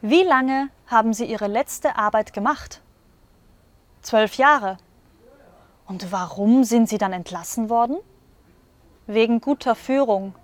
Wie lange haben Sie Ihre letzte Arbeit gemacht? Zwölf Jahre. Und warum sind Sie dann entlassen worden? Wegen guter Führung,